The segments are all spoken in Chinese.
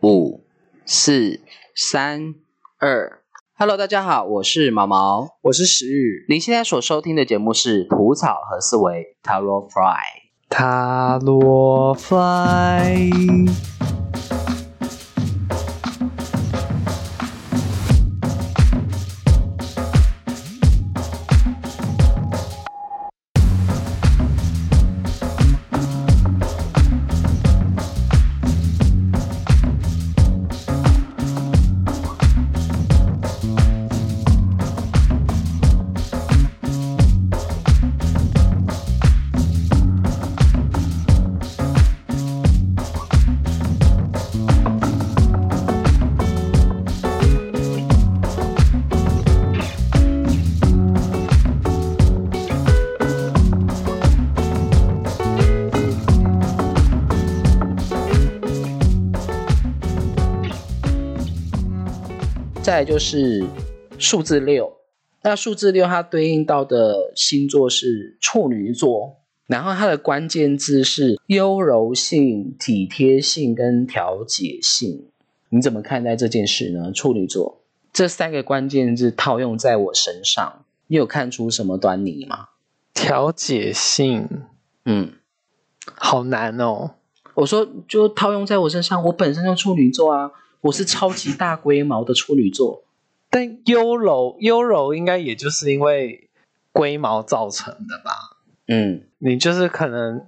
五、四、三、二。Hello，大家好，我是毛毛，我是石宇。您现在所收听的节目是《蒲草和思维 Taro Fly》。塔罗 fly，就是数字六，那数字六它对应到的星座是处女座，然后它的关键字是优柔性、体贴性跟调节性。你怎么看待这件事呢？处女座这三个关键字套用在我身上，你有看出什么端倪吗？调解性，嗯，好难哦。我说就套用在我身上，我本身就处女座啊，我是超级大龟毛的处女座。但优柔优柔应该也就是因为龟毛造成的吧？嗯，你就是可能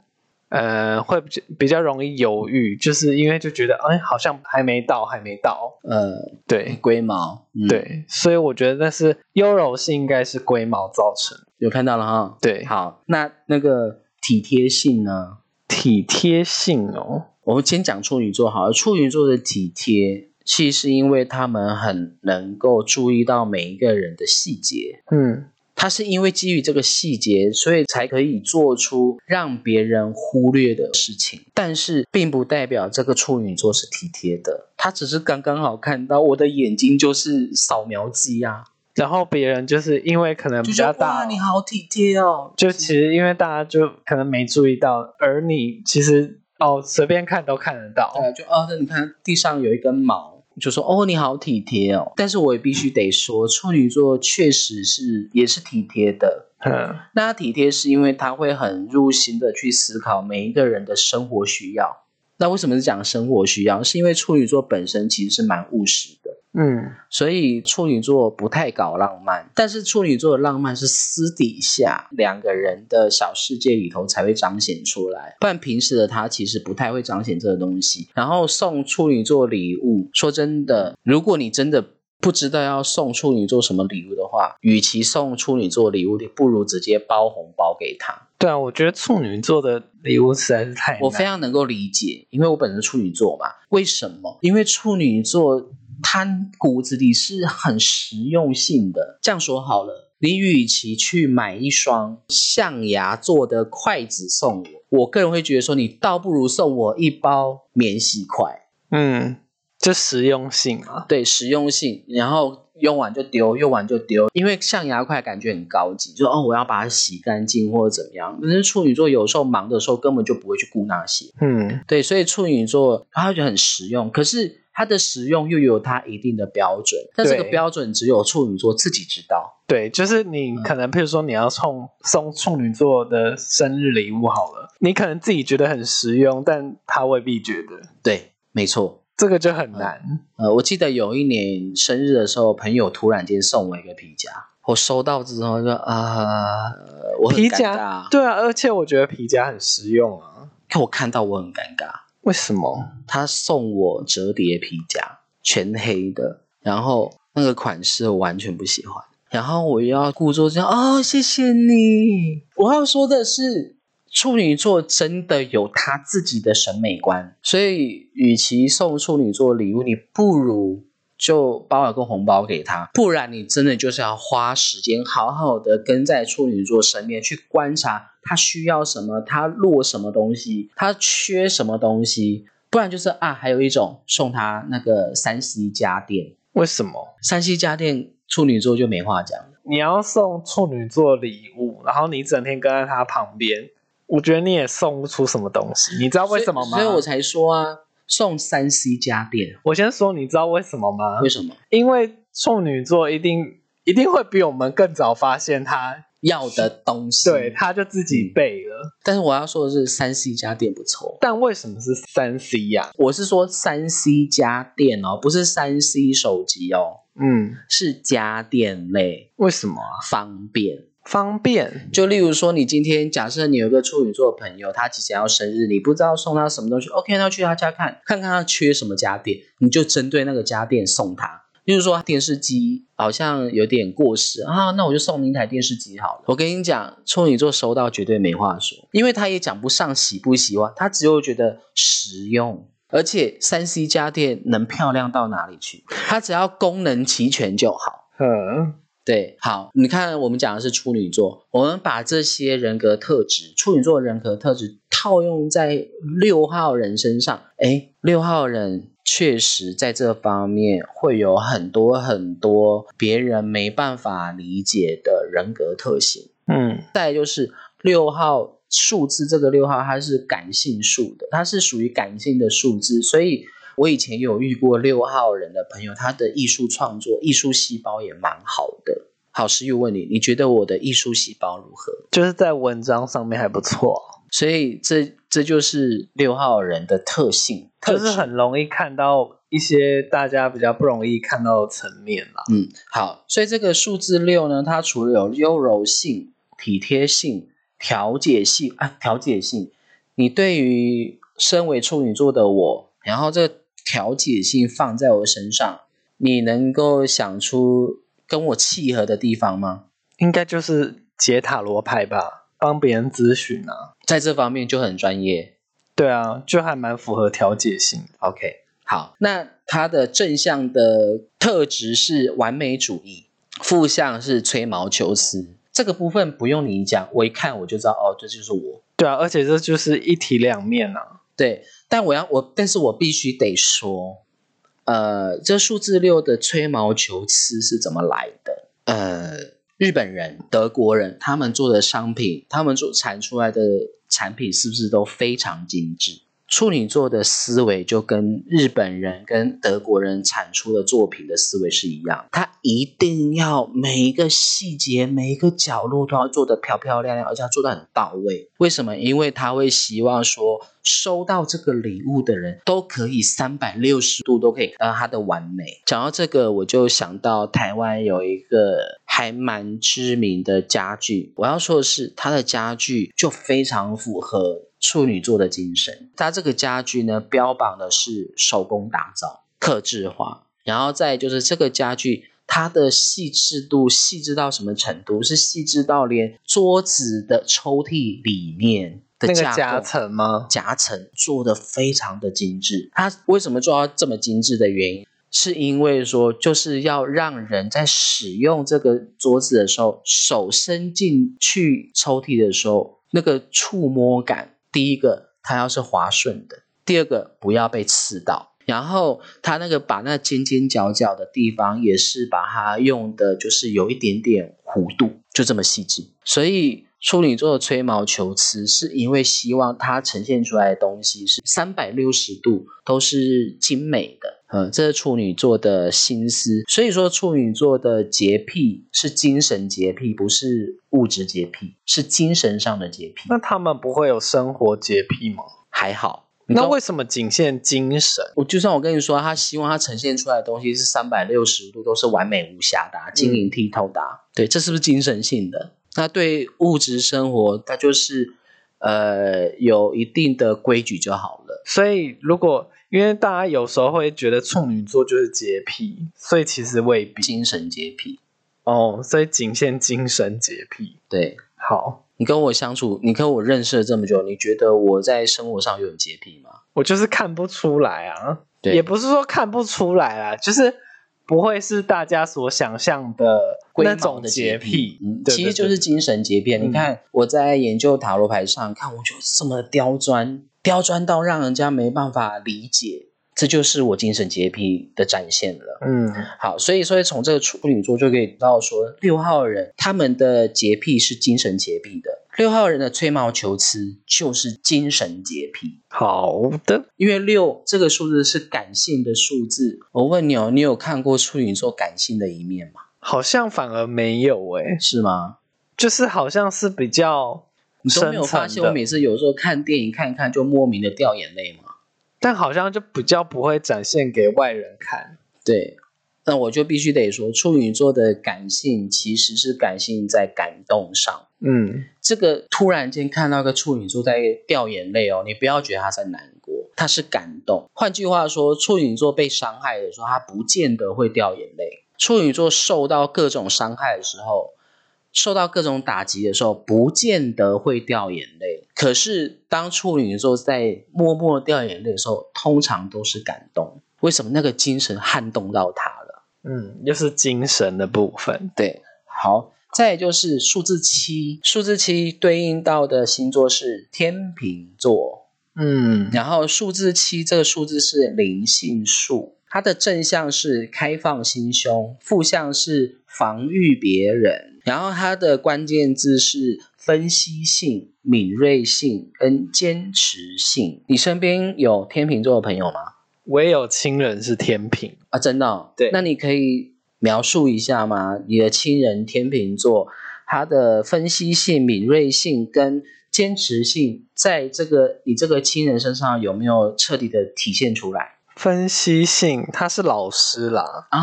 呃会比较比较容易犹豫，就是因为就觉得哎好像还没到，还没到。呃，对龟毛，嗯，对，所以我觉得那是优柔是应该是龟毛造成。有看到了哈。对，好，那那个体贴性呢？体贴性哦，我们先讲处女座好了。处女座的体贴，其实是因为他们很能够注意到每一个人的细节。嗯，他是因为基于这个细节，所以才可以做出让别人忽略的事情。但是，并不代表这个处女座是体贴的，他只是刚刚好看到我的眼睛就是扫描机啊，然后别人就是因为可能比较大，你好体贴哦。就其实因为大家就可能没注意到，而你其实哦随便看都看得到。对，就哦，那你看地上有一根毛，就说哦你好体贴哦。但是我也必须得说，处女座确实是也是体贴的。嗯，那他体贴是因为他会很入心的去思考每一个人的生活需要。那为什么是讲生活需要？是因为处女座本身其实是蛮务实的。嗯，所以处女座不太搞浪漫，但是处女座的浪漫是私底下两个人的小世界里头才会彰显出来，不然平时的他其实不太会彰显这个东西。然后送处女座礼物，说真的，如果你真的不知道要送处女座什么礼物的话，与其送处女座礼物，你不如直接包红包给他。对啊，我觉得处女座的礼物实在是太我非常能够理解，因为我本身是处女座嘛。为什么？因为处女座他骨子里是很实用性的。这样说好了，你与其去买一双象牙做的筷子送我，我个人会觉得说，你倒不如送我一包免洗筷。嗯，就实用性啊。对，实用性，然后用完就丢，用完就丢，因为象牙筷感觉很高级，就哦，我要把它洗干净或者怎么样。可是处女座有时候忙的时候根本就不会去顾那些，嗯，对，所以处女座他觉得很实用，可是它的实用又有它一定的标准，但这个标准只有处女座自己知道。对，就是你可能，譬如说你要送送处女座的生日礼物好了，你可能自己觉得很实用，但他未必觉得，对，没错。这个就很难。呃，我记得有一年生日的时候，朋友突然间送我一个皮夹，我收到之后就啊、呃我皮夹尬，对啊，而且我觉得皮夹很实用啊。可我看到我很尴尬。为什么？他送我折叠皮夹，全黑的，然后那个款式我完全不喜欢，然后我又要故作这样哦，谢谢你。我要说的是，处女座真的有他自己的审美观，所以与其送处女座礼物，你不如就包了个红包给他，不然你真的就是要花时间好好的跟在处女座身边去观察他需要什么，他落什么东西，他缺什么东西，不然就是啊，还有一种送他那个三 C 家电，为什么？三 C 家电处女座就没话讲了。你要送处女座礼物，然后你整天跟在他旁边，我觉得你也送不出什么东西。你知道为什么吗？所以我才说啊，送三 C 家电，我先说，你知道为什么吗为？什么？因为处女座一定一定会比我们更早发现他，要的东西。对，，他就自己备了。但是我要说的是，三 C 家电不错。但为什么是三 C 呀、我是说三 C 家电哦，不是三 C 手机哦，嗯，是家电类，为什么啊？方便。方便。就例如说，你今天假设你有一个处女座的朋友，他即将要生日，你不知道送他什么东西，OK，那去他家看看看他缺什么家电，你就针对那个家电送他。例如说电视机好像有点过时啊，那我就送你一台电视机好了。我跟你讲，处女座收到绝对没话说，因为他也讲不上喜不喜欢，他只有觉得实用。而且三 C 家电能漂亮到哪里去？它只要功能齐全就好。嗯，对，好，你看我们讲的是处女座，我们把这些人格特质，处女座人格特质套用在六号人身上，哎，六号人确实在这方面会有很多很多别人没办法理解的人格特性。嗯，再来就是六号数字，这个六号它是感性数的，它是属于感性的数字，所以我以前有遇过六号人的朋友，他的艺术创作、艺术细胞也蛮好的。好，师又问你，你觉得我的艺术细胞如何？就是在文章上面还不错，所以这这就是六号人的特性，特就是很容易看到一些大家比较不容易看到的层面啦。嗯，好，所以这个数字六呢，它除了有优柔性、体贴性、调解性啊，调解性，你对于身为处女座的我，然后这个调解性放在我身上，你能够想出跟我契合的地方吗？应该就是解塔罗牌吧，帮别人咨询啊。在这方面就很专业。对啊，就还蛮符合调解性。OK，好，那它的正向的特质是完美主义，负向是吹毛求疵。这个部分不用你讲，我一看我就知道，哦，这就是我。对啊，而且这就是一体两面啊。对，但我要我，但是我必须得说，呃，这数字六的吹毛求疵是怎么来的？呃，日本人、德国人他们做的商品，他们做产出来的产品是不是都非常精致？处女座的思维就跟日本人跟德国人产出的作品的思维是一样，他一定要每一个细节、每一个角落都要做得漂漂亮亮，而且要做得很到位。为什么？因为他会希望说，收到这个礼物的人都可以三百六十度都可以看到他的完美。讲到这个，我就想到台湾有一个还蛮知名的家具，我要说的是，它的家具就非常符合处女座的精神。它这个家具呢，标榜的是手工打造、克制化，然后再就是这个家具。它的细致度细致到什么程度？是细致到连桌子的抽屉里面的夹层吗？夹层做的非常的精致。它为什么做到这么精致的原因，是因为说就是要让人在使用这个桌子的时候，手伸进去抽屉的时候，那个触摸感，第一个它要是滑顺的，第二个不要被刺到。然后它那个把那尖尖角角的地方也是把它用的，就是有一点点弧度，就这么细致。所以处女座的吹毛求疵，是因为希望它呈现出来的东西是三百六十度都是精美的。嗯，这是处女座的心思。所以说，处女座的洁癖是精神洁癖，不是物质洁癖，是精神上的洁癖。那他们不会有生活洁癖吗？还好。那为什么仅限精神？我就算我跟你说，他希望他呈现出来的东西是三百六十度都是完美无瑕的、啊、晶莹剔透的、啊，对，这是不是精神性的？那对物质生活，它就是呃有一定的规矩就好了。所以如果因为大家有时候会觉得处女座就是洁癖，所以其实未必精神洁癖，哦，所以仅限精神洁癖。对好，你跟我相处，你跟我认识了这么久，你觉得我在生活上有很洁癖吗？我就是看不出来啊，对，也不是说看不出来啊，就是不会是大家所想象的龟那种的洁洁癖。嗯，对其实就是精神洁癖。嗯你看我在研究塔罗牌上看，我就这么刁钻，刁钻到让人家没办法理解，这就是我精神洁癖的展现了。嗯，好，所以所以从这个处女座就可以知道说，六号人他们的洁癖是精神洁癖的，六号人的吹毛求疵就是精神洁癖。好的。因为六这个数字是感性的数字，我问你哦，你有看过处女座感性的一面吗？好像反而没有诶、是吗？就是好像是比较你都没有发现，我每次有时候看电影看一看就莫名的掉眼泪吗？但好像就比较不会展现给外人看。对，那我就必须得说，处女座的感性其实是感性在感动上。嗯，这个突然间看到个处女座在掉眼泪哦，你不要觉得他在难过，他是感动。换句话说，处女座被伤害的时候，他不见得会掉眼泪。处女座受到各种伤害的时候，受到各种打击的时候，不见得会掉眼泪。可是当处女座在默默掉眼泪的时候，通常都是感动。为什么？那个精神撼动到他了。嗯，又是精神的部分。对，好，再就是数字七，数字七对应到的星座是天秤座，嗯，然后数字七这个数字是灵性数，它的正向是开放心胸，负向是防御别人，然后它的关键字是分析性、敏锐性跟坚持性。你身边有天秤座的朋友吗？我也有亲人是天平。啊，真的、哦？对那你可以描述一下吗？你的亲人天平座，他的分析性、敏锐性跟坚持性，在这个你这个亲人身上有没有彻底的体现出来分析性，他是老师啦。啊？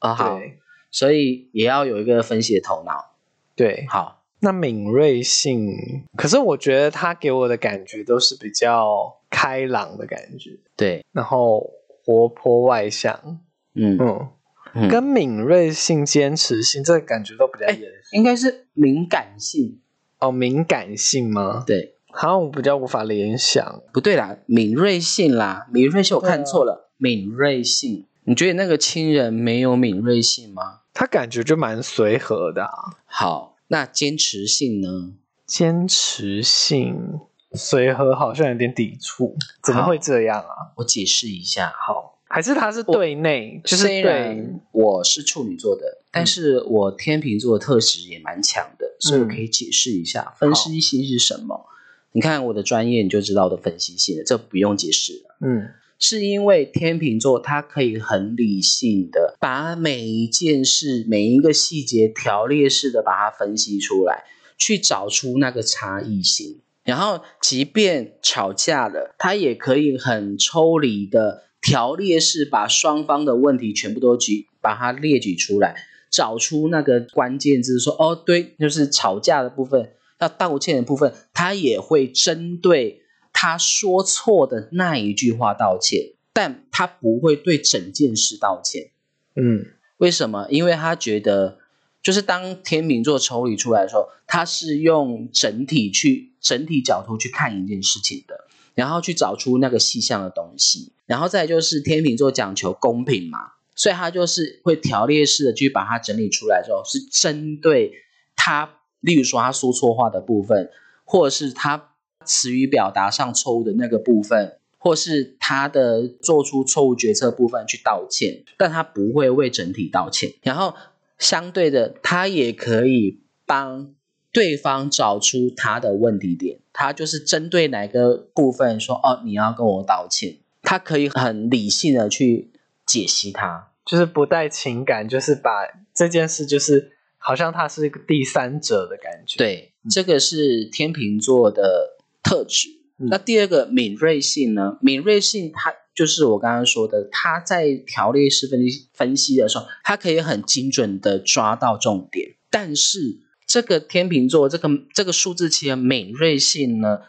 啊，好，对所以也要有一个分析的头脑。对，好，那敏锐性，可是我觉得他给我的感觉都是比较开朗的感觉，对，然后活泼外向。嗯，嗯，嗯跟敏锐性、坚持性这个感觉都比较严。应该是敏感性。哦，敏感性吗？对，好像我比较无法联想。不对啦，敏锐性啦，敏锐性我看错了，敏锐性。你觉得那个亲人没有敏锐性吗？他感觉就蛮随和的、啊，好，那坚持性呢？坚持性随和好像有点抵触，怎么会这样啊？我解释一下。好，还是他是对内，就是虽对然我是处女座的，但是我天秤座的特质也蛮强的，所以我可以解释一下分析性是什么。你看我的专业，你就知道我的分析性了，这不用解释了。嗯是因为天秤座它可以很理性的把每一件事、每一个细节条列式的把它分析出来，去找出那个差异性。然后，即便吵架了，他也可以很抽离的条列式把双方的问题全部都举，把它列举出来，找出那个关键字说，哦，对，就是吵架的部分，要道歉的部分，他也会针对他说错的那一句话道歉，但他不会对整件事道歉。嗯为什么？因为他觉得，就是当天秤座抽离出来的时候，他是用整体去整体角度去看一件事情的，然后去找出那个细项的东西，然后再就是天秤座讲求公平嘛，所以他就是会条列式的去把它整理出来之后，是针对他，例如说他说错话的部分，或者是他词语表达上错误的那个部分，或是他的做出错误决策部分去道歉，但他不会为整体道歉。然后相对的，他也可以帮对方找出他的问题点，他就是针对哪个部分说哦，你要跟我道歉，他可以很理性的去解析它。就是不带情感，就是把这件事就是好像他是一个第三者的感觉。，对，这个是天秤座的特质。嗯那第二个敏锐性呢？敏锐性它就是我刚刚说的，他在条列式分析分析的时候，他可以很精准的抓到重点。但是这个天秤座这个这个数字七的敏锐性呢，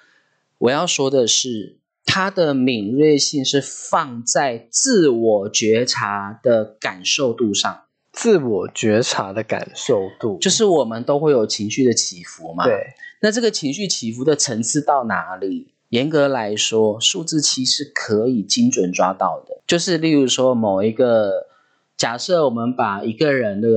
我要说的是，它的敏锐性是放在自我觉察的感受度上。自我觉察的感受度，就是我们都会有情绪的起伏嘛，对，那这个情绪起伏的层次到哪里？严格来说，数字七是可以精准抓到的。就是例如说，某一个假设，我们把一个人的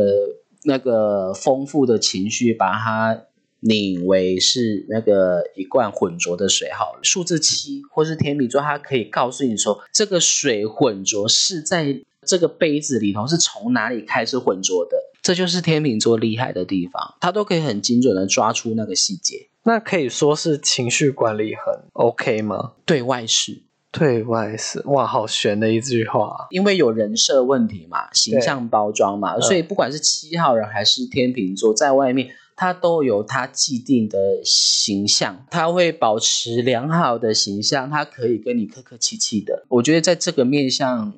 那个丰富的情绪，把它拧为是那个一罐浑浊的水好了，数字七或是天秤座，它可以告诉你说，这个水浑浊是在这个杯子里头是从哪里开始浑浊的，这就是天秤座厉害的地方，它都可以很精准的抓出那个细节。那可以说是情绪管理很 OK 吗？对外是，对外是哇，好悬的一句话。因为有人设问题嘛，形象包装嘛，嗯所以不管是七号人还是天秤座，在外面他都有他既定的形象，他会保持良好的形象，他可以跟你客客气气的。我觉得在这个面向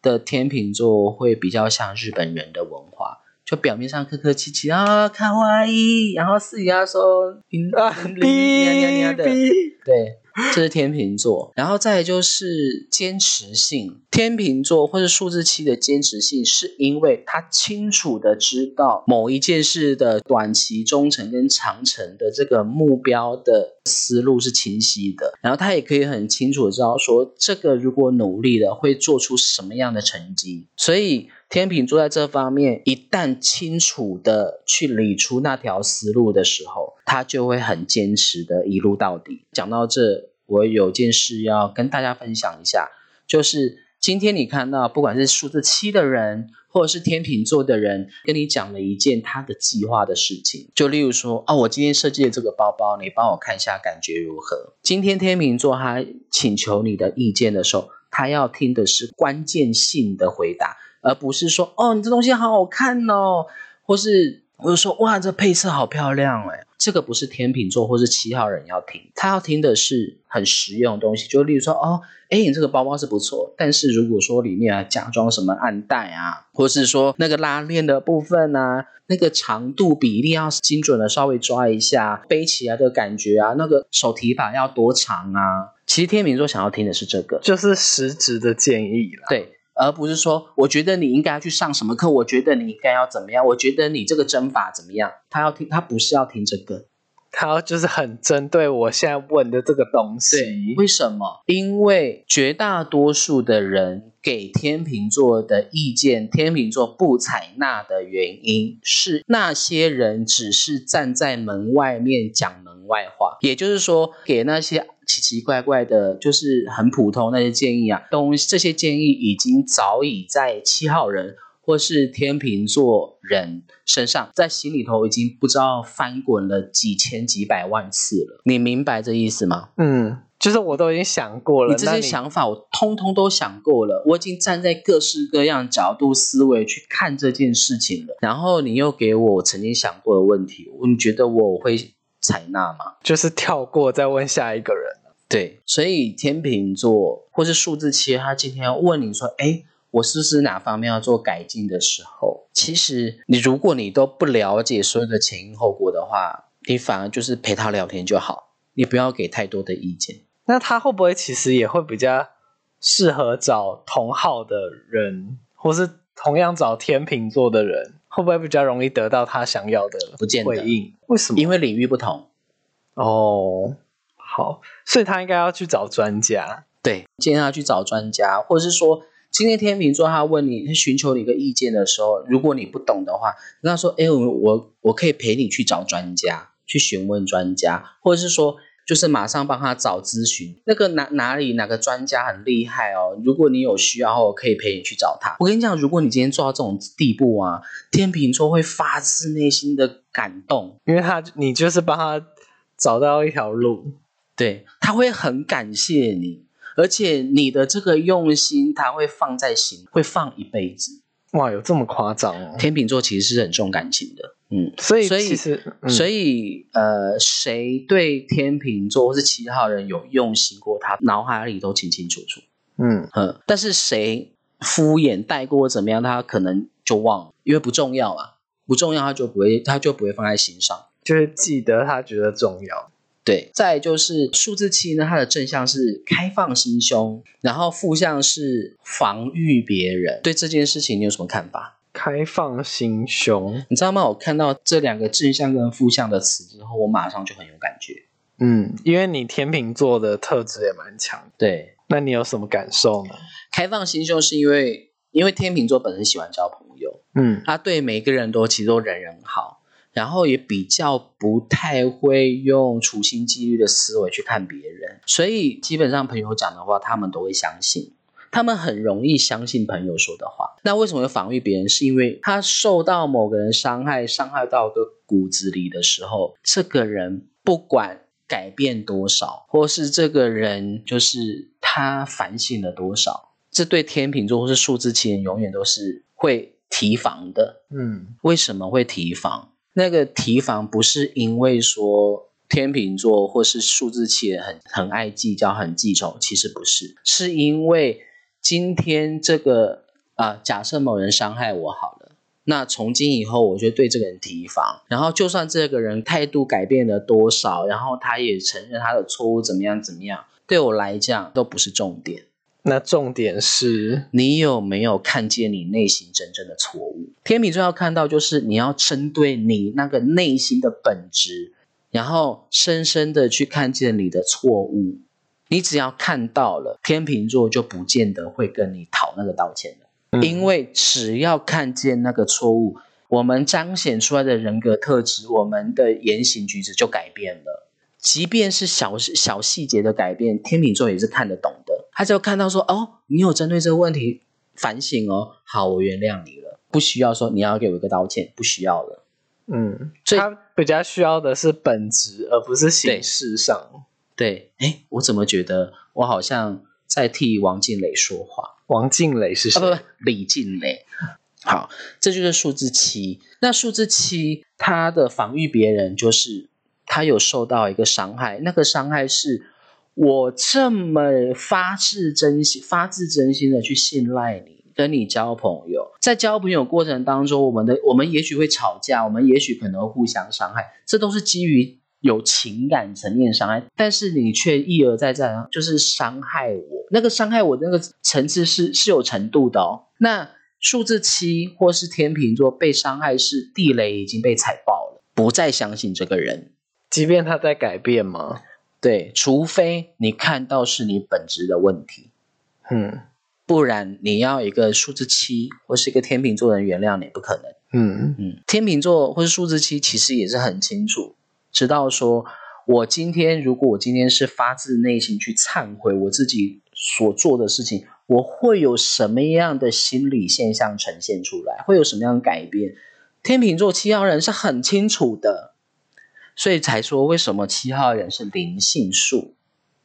的天秤座会比较像日本人的文化。就表面上客客气气啊，卡哇伊，然后私底下说嗯啊，嗯 nha nha nha 的，哔对，这是天秤座，然后再来就是坚持性。天秤座或者数字七的坚持性，是因为他清楚的知道某一件事的短期、中程跟长程的这个目标的思路是清晰的，然后他也可以很清楚的知道说，这个如果努力了会做出什么样的成绩，所以。天秤座在这方面，一旦清楚的去理出那条思路的时候，他就会很坚持的一路到底。讲到这，我有件事要跟大家分享一下，就是今天你看到，不管是数字七的人，或者是天秤座的人，跟你讲了一件他的计划的事情，就例如说，哦，我今天设计的这个包包，你帮我看一下感觉如何？今天天秤座他请求你的意见的时候，他要听的是关键性的回答。而不是说哦，你这东西好好看哦，或是我就说哇，这配色好漂亮哎，这个不是天秤座或是七号人要听，他要听的是很实用的东西，就例如说哦，哎，你这个包包是不错，但是如果说里面啊假装什么暗袋啊，或是说那个拉链的部分啊，那个长度比例要精准的稍微抓一下，背起来的感觉啊，那个手提把要多长啊，其实天秤座想要听的是这个，就是实质的建议啦。对。而不是说，我觉得你应该要去上什么课，我觉得你应该要怎么样，我觉得你这个针法怎么样。他要听，他不是要听这个，他就是很针对我现在问的这个东西。为什么？因为绝大多数的人给天秤座的意见，天秤座不采纳的原因是那些人只是站在门外面讲门外话，也就是说，给那些。奇奇怪怪的，就是很普通那些建议啊，东这些建议已经早已在七号人或是天秤座人身上，在心里头已经不知道翻滚了几千几百万次了。你明白这意思吗？嗯，就是我都已经想过了，你这些想法我通通都想过了，我已经站在各式各样角度思维去看这件事情了。然后你又给我曾经想过的问题，你觉得我会采纳吗？就是跳过再问下一个人。对，所以天秤座或是数字七，他今天要问你说：“哎，我是不是哪方面要做改进的时候？”其实你如果你都不了解所有的前因后果的话，你反而就是陪他聊天就好，你不要给太多的意见。那他会不会其实也会比较适合找同号的人，或是同样找天秤座的人，会不会比较容易得到他想要的不见得回应？为什么？因为领域不同。哦。好，所以他应该要去找专家。对，建议他去找专家，或者是说，今天天秤座他问你，他寻求你一个意见的时候，如果你不懂的话，跟他说：“哎，我我我可以陪你去找专家，去询问专家，或者是说，就是马上帮他找咨询，那个哪哪里哪个专家很厉害哦。如果你有需要，我可以陪你去找他。我跟你讲，如果你今天做到这种地步啊，天秤座会发自内心的感动，因为他你就是帮他找到一条路。对，他会很感谢你，而且你的这个用心，他会放在心，会放一辈子。哇，有这么夸张哦？天秤座其实是很重感情的，嗯，所以所以其实，嗯、所以呃，谁对天秤座或是七号人有用心过，他脑海里都清清楚楚，嗯嗯。但是谁敷衍带过怎么样，他可能就忘了，因为不重要啊，不重要他就不会，他就不会放在心上，就是记得他觉得重要。对，再就是数字七呢，它的正向是开放心胸，然后负向是防御别人。对这件事情，你有什么看法？开放心胸，你知道吗？我看到这两个正向跟负向的词之后，我马上就很有感觉。嗯，因为你天秤座的特质也蛮强，对，那你有什么感受呢？开放心胸是因为，因为天秤座本身喜欢交朋友，嗯，他对每个人都其实都人人好。然后也比较不太会用处心积虑的思维去看别人，所以基本上朋友讲的话，他们都会相信。他们很容易相信朋友说的话。那为什么要防御别人？是因为他受到某个人伤害，伤害到个骨子里的时候，这个人不管改变多少，或是这个人就是他反省了多少，这对天秤座或是数字七人永远都是会提防的。嗯为什么会提防？那个提防不是因为说天秤座或是数字七人很很爱计较、很记仇，其实不是，是因为今天这个啊、假设某人伤害我好了，那从今以后我就对这个人提防，然后就算这个人态度改变了多少，然后他也承认他的错误，怎么样怎么样，对我来讲都不是重点。那重点是，你有没有看见你内心真正的错误？天秤座要看到，就是你要针对你那个内心的本质，然后深深的去看见你的错误。你只要看到了，天秤座就不见得会跟你讨那个道歉了，嗯因为只要看见那个错误，我们彰显出来的人格特质，我们的言行举止就改变了。即便是小小细节的改变，天秤座也是看得懂的。他就看到说，哦，你有针对这个问题反省哦，好，我原谅你了，不需要说你要给我一个道歉，不需要了。嗯，所以他比较需要的是本质，而不是形式上。对，哎，我怎么觉得我好像在替王静蕾说话？王静蕾是谁？啊，不不，李静蕾。好，这就是数字七。那数字七，它的防御别人就是他有受到一个伤害，那个伤害是我这么发自真心、发自真心的去信赖你，跟你交朋友，在交朋友过程当中，我们的我们也许会吵架，我们也许可能互相伤害，这都是基于有情感层面伤害，但是你却一而再再而就是伤害我，那个伤害我那个层次是是有程度的哦。那数字七或是天秤座被伤害是地雷已经被踩爆了，不再相信这个人。即便他在改变吗？对，除非你看到是你本质的问题，嗯不然你要一个数字七或是一个天秤座的人原谅你不可能。嗯嗯，天秤座或是数字七其实也是很清楚，知道说我今天如果我今天是发自内心去忏悔我自己所做的事情，我会有什么样的心理现象呈现出来，会有什么样的改变？天秤座七号人是很清楚的，所以才说为什么七号人是灵性数。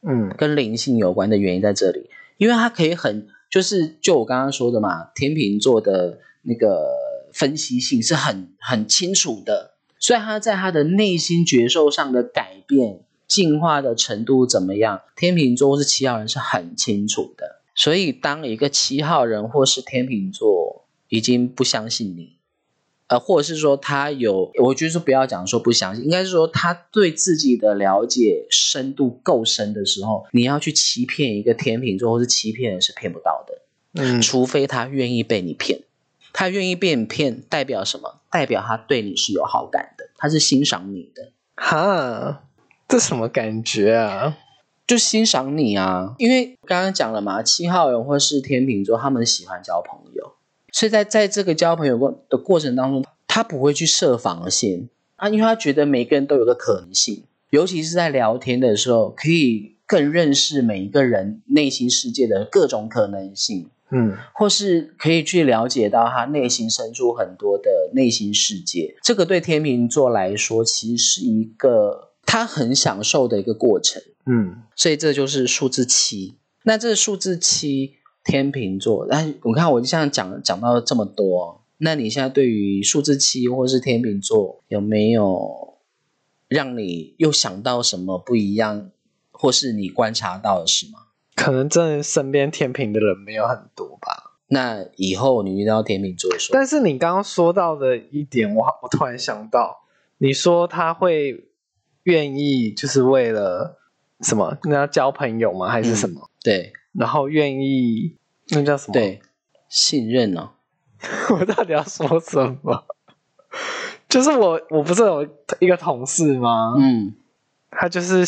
嗯跟灵性有关的原因在这里，因为它可以很，就是就我刚刚说的嘛，天秤座的那个分析性是很很清楚的，所以他在他的内心觉受上的改变、进化的程度怎么样，天秤座或是七号人是很清楚的。所以，当一个七号人或是天秤座已经不相信你，呃，或者是说他有，我就是不要讲说不相信，应该是说他对自己的了解深度够深的时候，你要去欺骗一个天秤座或是欺骗人是骗不到的，嗯除非他愿意被你骗。他愿意被你骗，代表什么？代表他对你是有好感的，他是欣赏你的，哈，这什么感觉啊？就欣赏你啊。因为刚刚讲了嘛，七号人或是天秤座，他们喜欢交朋友，所以在在这个交朋友过的过程当中，他不会去设防线啊，因为他觉得每个人都有个可能性，尤其是在聊天的时候，可以更认识每一个人内心世界的各种可能性。嗯或是可以去了解到他内心深处很多的内心世界。这个对天秤座来说，其实是一个他很享受的一个过程。嗯所以这就是数字七。那这数字七天秤座，那我看我现在讲讲到这么多，那你现在对于数字七或是天秤座有没有让你又想到什么不一样，或是你观察到的事吗？可能真的身边天平的人没有很多吧。那以后你遇到天秤座的时候，但是你刚刚说到的一点，我我突然想到，你说他会愿意就是为了什么？那要交朋友吗？还是什么？对然后愿意那叫什么？，对，信任呢、我到底要说什么？就是我我不是有一个同事吗？嗯，他就是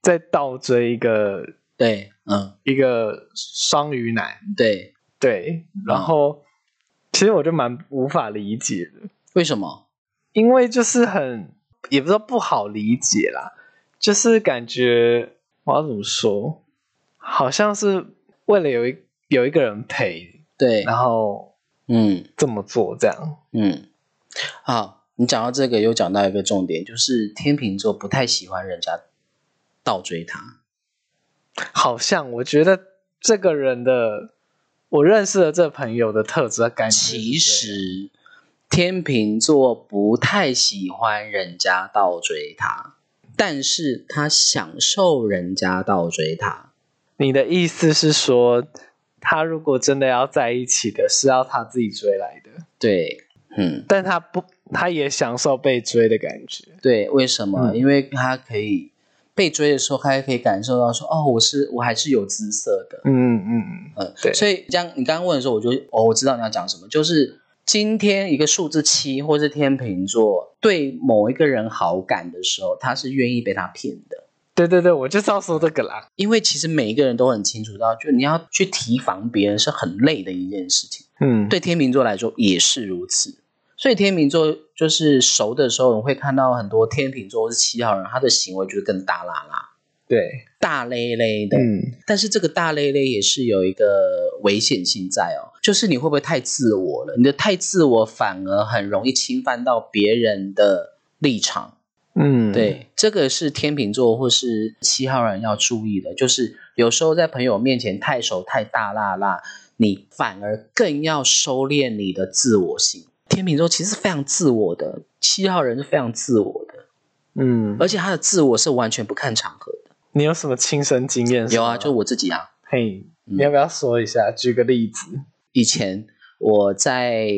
在倒追一个对，嗯，一个双鱼男，对，对，然后、其实我就蛮无法理解的。为什么？因为就是很，也不知道不好理解啦，就是感觉我要怎么说，好像是为了有一有一个人陪，对，然后嗯这么做这样。嗯，好，你讲到这个，又讲到一个重点，就是天秤座不太喜欢人家倒追他。好像我觉得这个人的，我认识的这朋友的特质感觉是这样，其实天秤座不太喜欢人家倒追他，但是他享受人家倒追他。你的意思是说，他如果真的要在一起的，是要他自己追来的，对，嗯，但他不，他也享受被追的感觉。对，为什么？嗯因为他可以被追的时候，他还可以感受到说，哦，我是我还是有姿色的，嗯嗯嗯，嗯，对所以这样你刚刚问的时候，我就哦，我知道你要讲什么，就是今天一个数字七或是天秤座对某一个人好感的时候，他是愿意被他骗的。对对对，我就是要说这个啦。因为其实每一个人都很清楚到，就你要去提防别人是很累的一件事情。嗯，对天秤座来说也是如此。所以天秤座就是熟的时候，你会看到很多天秤座或是七号人，他的行为就是更大啦啦、对，大咧咧的。嗯但是这个大咧咧也是有一个危险性在哦，就是你会不会太自我了？你的太自我反而很容易侵犯到别人的立场。嗯，对，这个是天秤座或是七号人要注意的，就是有时候在朋友面前太熟太大辣辣，你反而更要收敛你的自我性。天秤座其实非常自我的，七号人是非常自我的，嗯，而且他的自我是完全不看场合的。你有什么亲身经验？有啊，就我自己啊，嘿，嗯你要不要说一下？举个例子。以前我在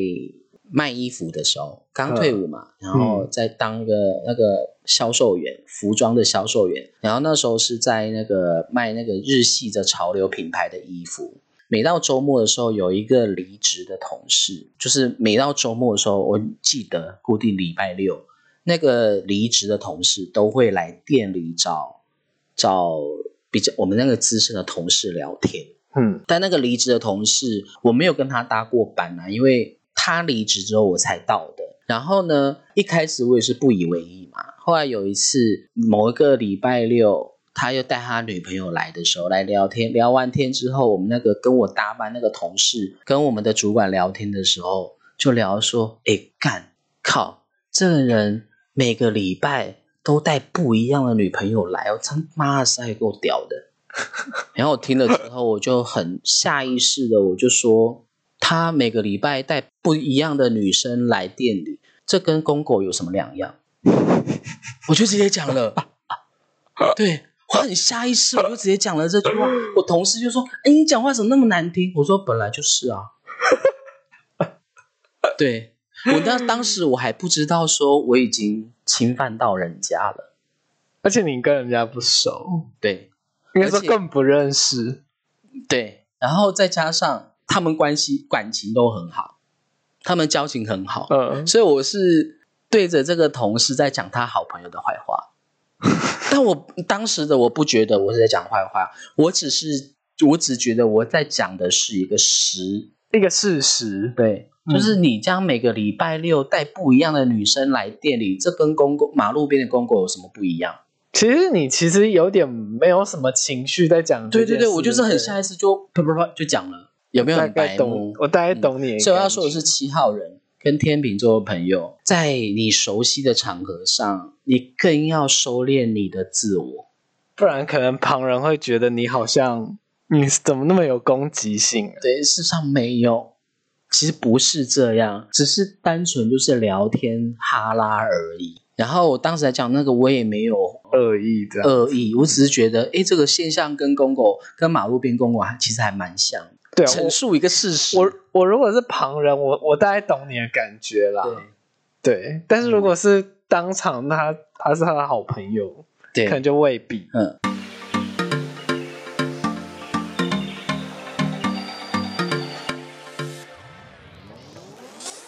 卖衣服的时候，刚退伍嘛，然后在当一个那个销售员，服装的销售员。然后那时候是在那个卖那个日系的潮流品牌的衣服。每到周末的时候，有一个离职的同事，就是每到周末的时候，我记得固定礼拜六，那个离职的同事都会来店里找找比较我们那个资深的同事聊天。嗯但那个离职的同事，我没有跟他搭过班啊，因为他离职之后我才到的。然后呢，一开始我也是不以为意嘛。后来有一次，某一个礼拜六，他又带他女朋友来的时候来聊天，聊完天之后，我们那个跟我搭班那个同事跟我们的主管聊天的时候，就聊说：“哎，干靠，这个人每个礼拜都带不一样的女朋友来，我他妈的是够屌的。”然后我听了之后，我就很下意识的我就说，他每个礼拜带不一样的女生来店里，这跟公狗有什么两样？我就直接讲了，对我很下意识，我就直接讲了这句话。我同事就说：“哎，你讲话怎么那么难听？”我说：“本来就是啊。”对我当当时我还不知道说我已经侵犯到人家了，而且你跟人家不熟，对，应该说更不认识。对，然后再加上他们关系感情都很好，他们交情很好，嗯，所以我是对着这个同事在讲他好朋友的坏话。但我当时的我不觉得我是在讲坏话，我只是我只觉得我在讲的是一个实，一个事实。对，嗯就是你将每个礼拜六带不一样的女生来店里，这跟公公马路边的公狗有什么不一样？其实你其实有点没有什么情绪在讲。对对对，我就是很下意识就啪啪啪就讲了，有没有大很白概懂目？，我大概懂你。所以我要说的是，七号人跟天秤座的朋友，在你熟悉的场合上，你更要收敛你的自我。不然可能旁人会觉得你好像你怎么那么有攻击性啊？对，事实上没有，其实不是这样，只是单纯就是聊天哈拉而已。然后我当时来讲那个，我也没有恶意这样。恶意，我只是觉得，哎，这个现象跟公狗、跟马路边公狗还其实还蛮像的，对啊，陈述一个事实。我我我如果是旁人，我我大概懂你的感觉啦。对对，但是如果是当场，那他他是他的好朋友，对可能就未必。嗯。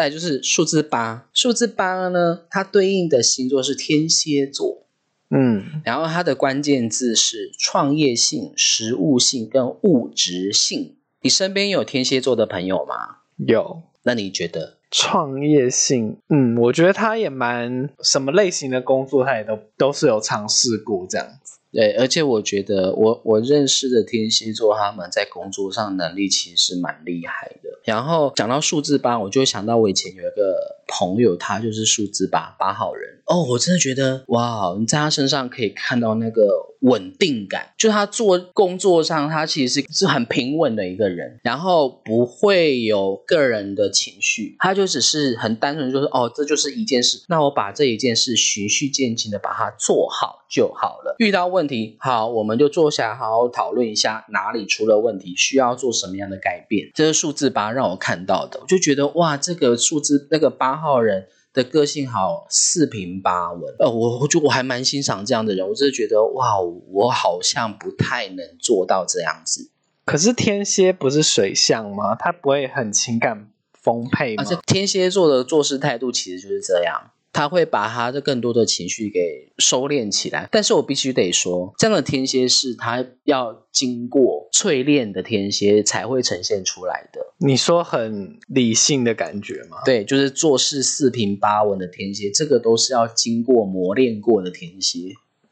再就是数字八，数字八呢，它对应的星座是天蝎座。嗯，然后它的关键字是创业性、实务性跟物质性。你身边有天蝎座的朋友吗？有。那你觉得创业性？嗯，我觉得他也蛮什么类型的工作，他也都都是有尝试过这样子。对，而且我觉得我我认识的天蝎座，他们在工作上能力其实蛮厉害的。然后讲到数字八，我就想到我以前有一个朋友，他就是数字八八号人。哦，我真的觉得哇，你在他身上可以看到那个稳定感，就他做工作上，他其实是很平稳的一个人，然后不会有个人的情绪，他就只是很单纯，就是哦，这就是一件事，那我把这一件事循序渐进的把它做好就好了。遇到问题，好，我们就坐下来好好讨论一下哪里出了问题，需要做什么样的改变。这是数字八让我看到的，我就觉得哇，这个数字那个八号人。的个性好四平八稳，呃，我我觉得我还蛮欣赏这样的人，我真的觉得哇，我好像不太能做到这样子。可是天蝎不是水象吗？他不会很情感丰沛吗？而且天蝎座的做事态度其实就是这样。他会把他的更多的情绪给收敛起来，但是我必须得说，这样的天蝎是他要经过淬炼的天蝎才会呈现出来的。你说很理性的感觉吗？对，就是做事四平八稳的天蝎，这个都是要经过磨练过的天蝎。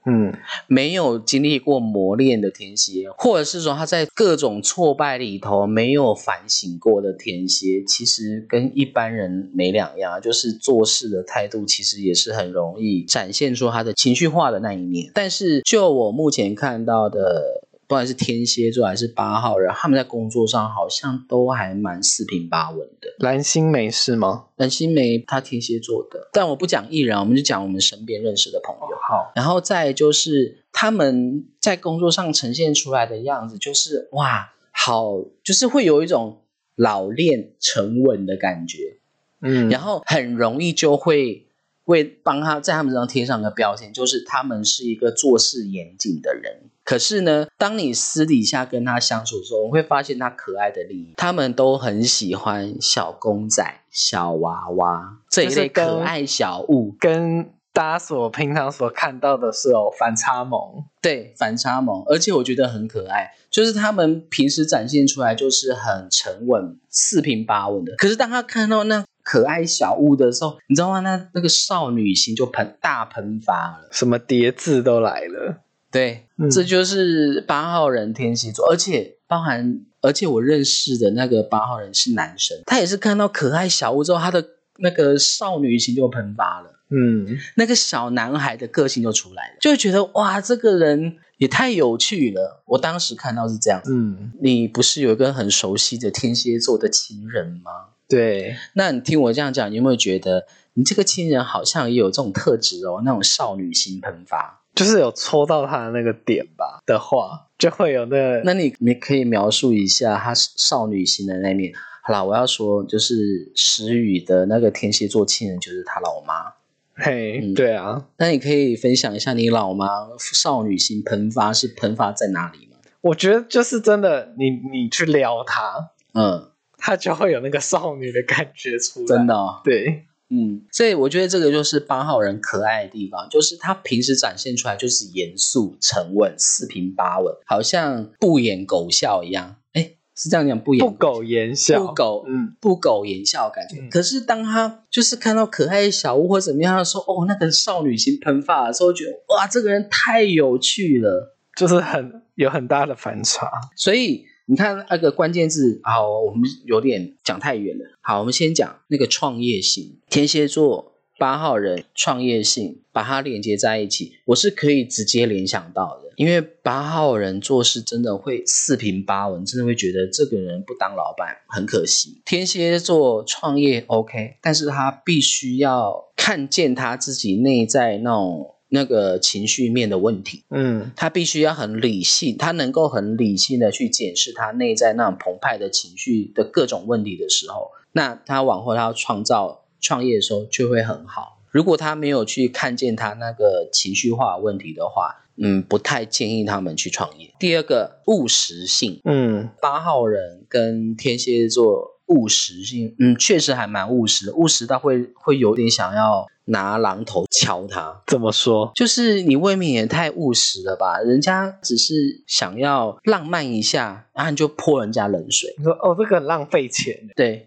嗯，没有经历过磨练的天蝎，或者是说他在各种挫败里头没有反省过的天蝎，其实跟一般人没两样，就是做事的态度其实也是很容易展现出他的情绪化的那一面。但是就我目前看到的。不管是天蝎座还是八号人，他们在工作上好像都还蛮四平八稳的。蓝心湄是吗？蓝心湄她天蝎座的，但我不讲艺人，我们就讲我们身边认识的朋友。好，然后再就是他们在工作上呈现出来的样子，就是哇，好，就是会有一种老练沉稳的感觉。嗯，然后很容易就会为帮他在他们身上贴上个标签，就是他们是一个做事严谨的人。可是呢，当你私底下跟他相处的时候，我会发现他可爱的利益，他们都很喜欢小公仔、小娃娃这一类可爱小物，跟大家所平常所看到的是有反差萌。对，反差萌，而且我觉得很可爱，就是他们平时展现出来就是很沉稳、四平八稳的。可是当他看到那可爱小物的时候，你知道吗？那那个少女心就喷大喷发了，什么叠字都来了。对，这就是八号人天蝎座，而且包含，而且我认识的那个八号人是男生，他也是看到可爱小物之后，他的那个少女心就喷发了，嗯，那个小男孩的个性就出来了，就会觉得哇，这个人也太有趣了。我当时看到是这样，嗯，你不是有一个很熟悉的天蝎座的情人吗？对，那你听我这样讲，你有没有觉得你这个亲人好像也有这种特质哦？那种少女心喷发。就是有戳到他的那个点吧的话，就会有那。那你你可以描述一下他少女心的那面。好啦，我要说就是石宇的那个天蝎座亲人就是他老妈。嘿，对啊。那你可以分享一下你老妈少女心喷发是喷发在哪里吗？我觉得就是真的，你你去撩他，嗯，他就会有那个少女的感觉出来。真的，哦，对。嗯，所以我觉得这个就是八号人可爱的地方，就是他平时展现出来就是严肃、沉稳、四平八稳，好像不演狗笑一样。哎，是这样讲，不演不苟言笑，不苟嗯不苟言笑感觉。可是当他就是看到可爱小屋或怎么样，的时候哦那个少女心喷发的时候，觉得哇这个人太有趣了。就是很有很大的反差。所以你看那个关键字，好，我们有点讲太远了。好，我们先讲那个创业性，天蝎座八号人创业性，把它连接在一起，我是可以直接联想到的。因为八号人做事真的会四平八稳，真的会觉得这个人不当老板很可惜。天蝎座创业 OK，但是他必须要看见他自己内在那种那个情绪面的问题。嗯他必须要很理性，他能够很理性的去检视他内在那种澎湃的情绪的各种问题的时候，那他往后他要创造创业的时候就会很好。如果他没有去看见他那个情绪化的问题的话，嗯，不太建议他们去创业。第二个务实性，嗯八号人跟天蝎座务实性，嗯，确实还蛮务实的，务实到会会有点想要拿榔头敲他。怎么说？就是你未免也太务实了吧？人家只是想要浪漫一下，然后你就泼人家冷水，你说哦，这个很浪费钱。对，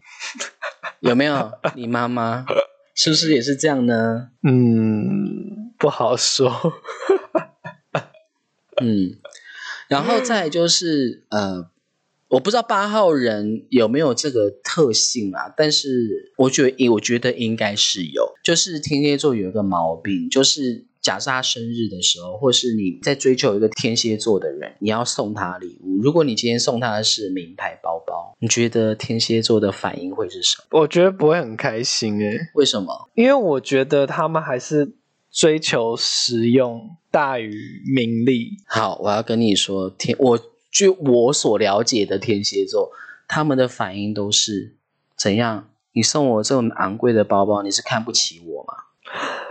有没有？你妈妈是不是也是这样呢？嗯，不好说。嗯，然后再就是呃，我不知道八号人有没有这个特性啊，但是我觉得我觉得应该是有，就是天蝎座有一个毛病，就是假设他生日的时候，或是你在追求一个天蝎座的人，你要送他礼物，如果你今天送他的是名牌包包，你觉得天蝎座的反应会是什么？我觉得不会很开心诶，为什么？因为我觉得他们还是追求实用大于名利。好，我要跟你说，天，我据我所了解的天蝎座，他们的反应都是怎样？你送我这种昂贵的包包，你是看不起我吗？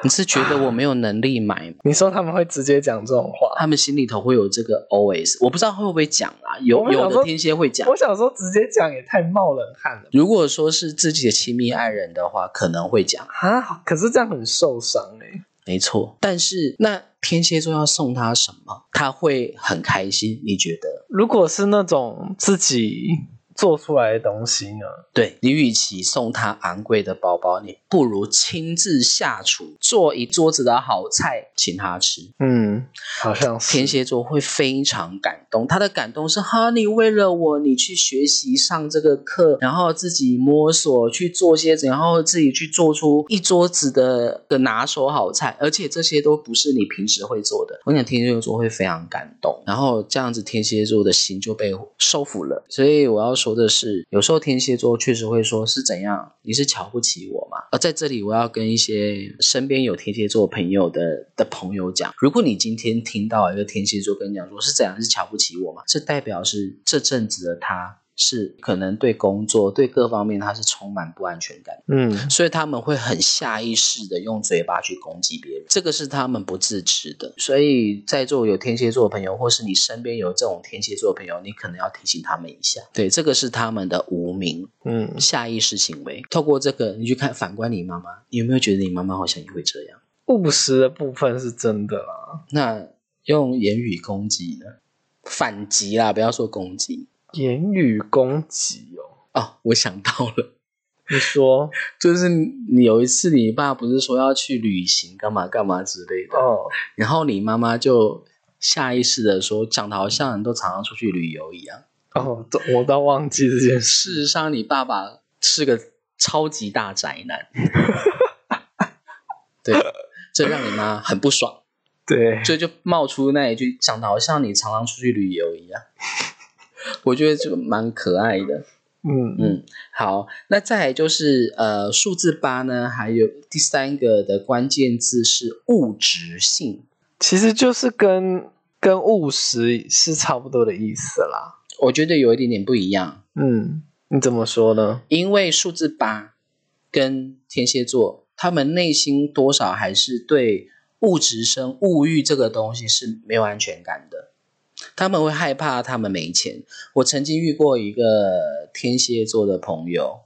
你是觉得我没有能力买吗？你说他们会直接讲这种话？他们心里头会有这个 always，我不知道会不会讲啊，有有的天蝎会讲。我想说，直接讲也太冒冷汗了如果说是自己的亲密爱人的话，可能会讲，啊！可是这样很受伤哎。没错。但是那天蝎座要送他什么，他会很开心？你觉得？如果是那种自己做出来的东西呢？对你，与其送他昂贵的包包，你不如亲自下厨做一桌子的好菜请他吃。嗯，好像是天蝎座会非常感动，他的感动是哈，你为了我，你去学习上这个课，然后自己摸索去做些，然后自己去做出一桌子的的拿手好菜，而且这些都不是你平时会做的。我想天蝎座会非常感动，然后这样子天蝎座的心就被收服了。所以我要说说的是，有时候天蝎座确实会说是怎样，你是瞧不起我吗？而在这里，我要跟一些身边有天蝎座朋友的的朋友讲，如果你今天听到一个天蝎座跟你讲说是怎样，是瞧不起我吗？这代表是这阵子的他是可能对工作、对各方面他是充满不安全感。嗯所以他们会很下意识的用嘴巴去攻击别人，这个是他们不自知的。所以在座有天蝎座的朋友，或是你身边有这种天蝎座的朋友，你可能要提醒他们一下，对，这个是他们的无名嗯，下意识行为。透过这个，你去看反观你妈妈，你有没有觉得你妈妈好像也会这样？务实的部分是真的啦。那用言语攻击呢？反击啦，不要说攻击言语攻击哦，哦。我想到了。你说 就是你有一次，你爸不是说要去旅行，干嘛干嘛之类的，哦，然后你妈妈就下意识的说，讲的好像人都常常出去旅游一样。哦，我倒忘记这件事。事实上，你爸爸是个超级大宅男，对，这让你妈很不爽，对，所以就冒出那一句，讲的好像你常常出去旅游一样。我觉得就蛮可爱的。嗯嗯，好，那再来就是呃，数字八呢，还有第三个的关键字是物质性。其实就是跟跟务实是差不多的意思啦。我觉得有一点点不一样，嗯，你怎么说呢？因为数字八跟天蝎座，他们内心多少还是对物质生物欲这个东西是没有安全感的。他们会害怕他们没钱。我曾经遇过一个天蝎座的朋友，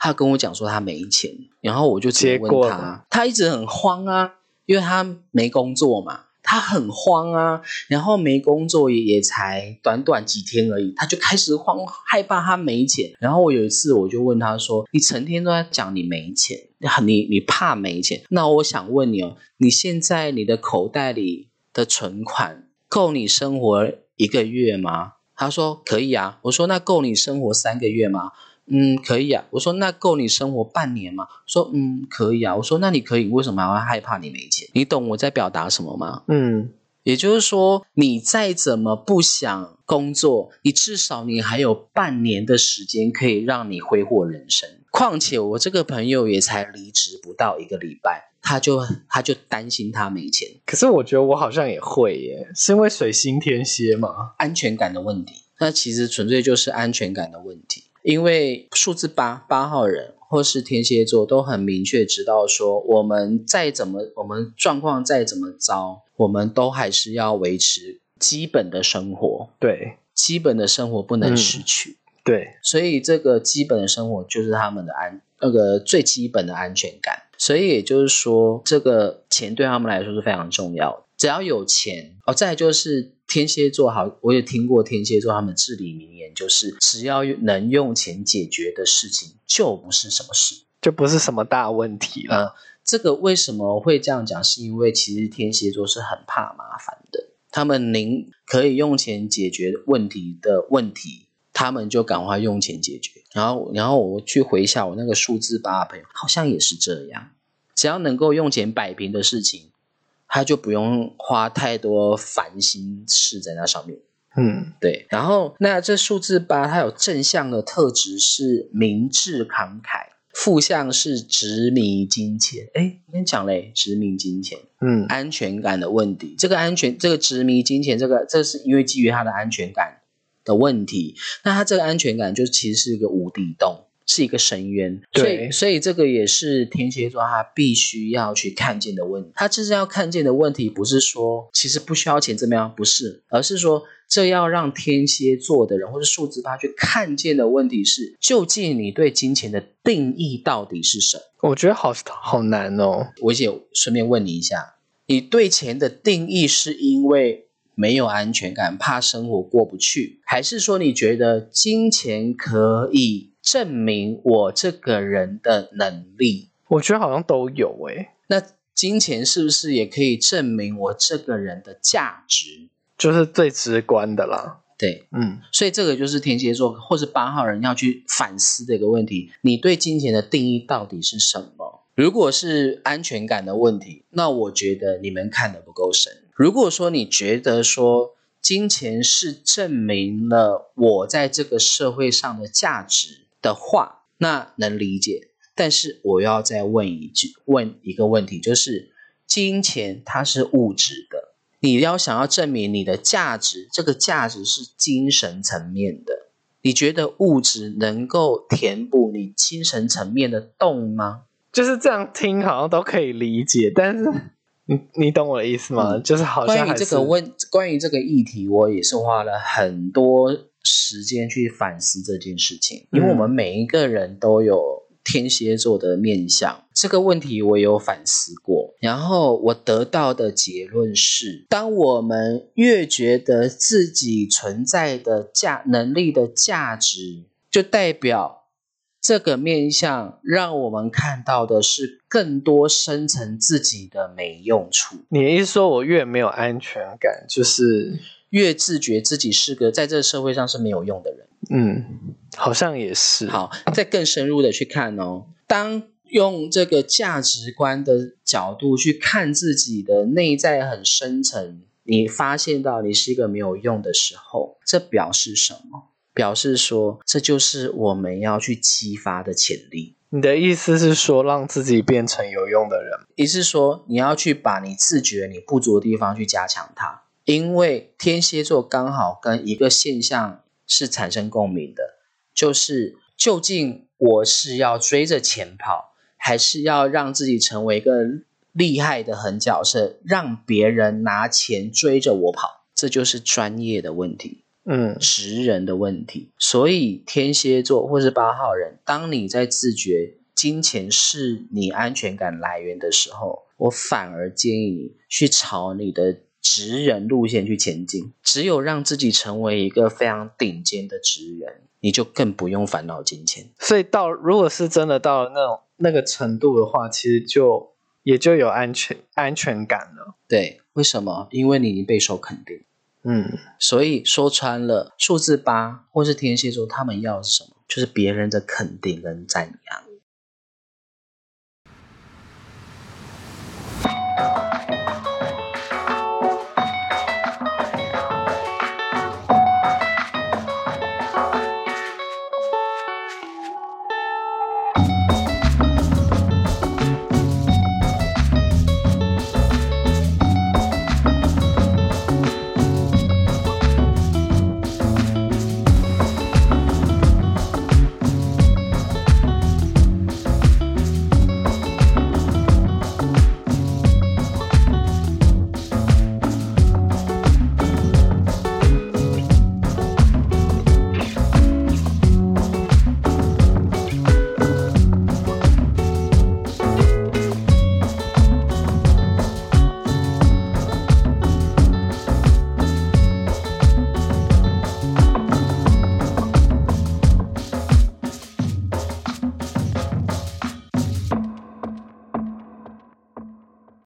他跟我讲说他没钱，然后我就直接问他，他一直很慌啊，因为他没工作嘛，他很慌啊，然后没工作也也才短短几天而已，他就开始慌，害怕他没钱。然后我有一次我就问他说：“你成天都在讲你没钱，你你怕没钱？那我想问你哦，你现在你的口袋里的存款够你生活一个月吗？他说可以啊。我说那够你生活三个月吗？嗯，可以啊。我说那够你生活半年吗？说嗯，可以啊。我说那你可以，为什么还要害怕你没钱？你懂我在表达什么吗？嗯，也就是说，你再怎么不想工作，你至少你还有半年的时间可以让你挥霍人生。况且我这个朋友也才离职不到一个礼拜，他就他就担心他没钱，可是我觉得我好像也会耶，是因为水星天蝎嘛。安全感的问题。那其实纯粹就是安全感的问题，因为数字八八号人或是天蝎座都很明确知道说，我们再怎么我们状况再怎么糟，我们都还是要维持基本的生活，对基本的生活不能失去。对，所以这个基本的生活就是他们的安那个最基本的安全感。所以也就是说，这个钱对他们来说是非常重要的。只要有钱哦，再来就是天蝎座，好，我也听过天蝎座他们至理名言，就是只要能用钱解决的事情，就不是什么事。就不是什么大问题了。呃，这个为什么会这样讲？是因为其实天蝎座是很怕麻烦的，他们宁可以用钱解决问题的问题，他们就赶快用钱解决。然后，然后我去回想我那个数字八的朋友，好像也是这样，只要能够用钱摆平的事情，他就不用花太多烦心事在那上面。嗯，对，然后那这数字八，它有正向的特质是明智慷慨，负向是执迷金钱。哎，我跟你讲嘞，执迷金钱，嗯安全感的问题。这个安全，这个执迷金钱，这个这是因为基于他的安全感的问题。那他这个安全感就其实是一个无底洞，是一个深渊。所以，对所以这个也是天蝎座他必须要去看见的问题。他真正要看见的问题，不是说其实不需要钱怎么样，不是，而是说这要让天蝎座的人或者数字八去看见的问题是，究竟你对金钱的定义到底是什么？我觉得好好难哦。我也顺便问你一下，你对钱的定义是因为没有安全感，怕生活过不去，还是说你觉得金钱可以证明我这个人的能力？我觉得好像都有诶，那金钱是不是也可以证明我这个人的价值？就是最直观的啦。对，嗯，所以这个就是天蝎座或是八号人要去反思的一个问题：你对金钱的定义到底是什么？如果是安全感的问题，那我觉得你们看的不够深。如果说你觉得说金钱是证明了我在这个社会上的价值的话，那能理解。但是我要再问一句，问一个问题，就是金钱它是物质的，你要想要证明你的价值，这个价值是精神层面的。你觉得物质能够填补你精神层面的洞吗？就是这样听好像都可以理解，但是你你懂我的意思吗？嗯就是好像关于这个问，关于这个议题，我也是花了很多时间去反思这件事情，因为我们每一个人都有天蝎座的面相，这个问题我有反思过，然后我得到的结论是，当我们越觉得自己存在的价能力的价值，就代表。这个面相让我们看到的是更多深层自己的没用处。你的意思说我越没有安全感，就是越自觉自己是个在这个社会上是没有用的人。嗯，好像也是。好，再更深入的去看哦，当用这个价值观的角度去看自己的内在很深层，你发现到你是一个没有用的时候，这表示什么？表示说，这就是我们要去激发的潜力。你的意思是说，让自己变成有用的人？也是说，你要去把你自觉你不足的地方去加强它，因为天蝎座刚好跟一个现象是产生共鸣的，就是究竟我是要追着钱跑，还是要让自己成为一个厉害的狠角色，让别人拿钱追着我跑，这就是专业的问题。嗯职人的问题。所以天蝎座或是八号人，当你在自觉金钱是你安全感来源的时候，我反而建议你去朝你的职人路线去前进。只有让自己成为一个非常顶尖的职人，你就更不用烦恼金钱。所以到如果是真的到了那种那个程度的话，其实就也就有安全安全感了。对，为什么？因为你已经备受肯定。嗯所以说穿了，数字八或是天蝎座，他们要是什么？就是别人的肯定跟赞扬。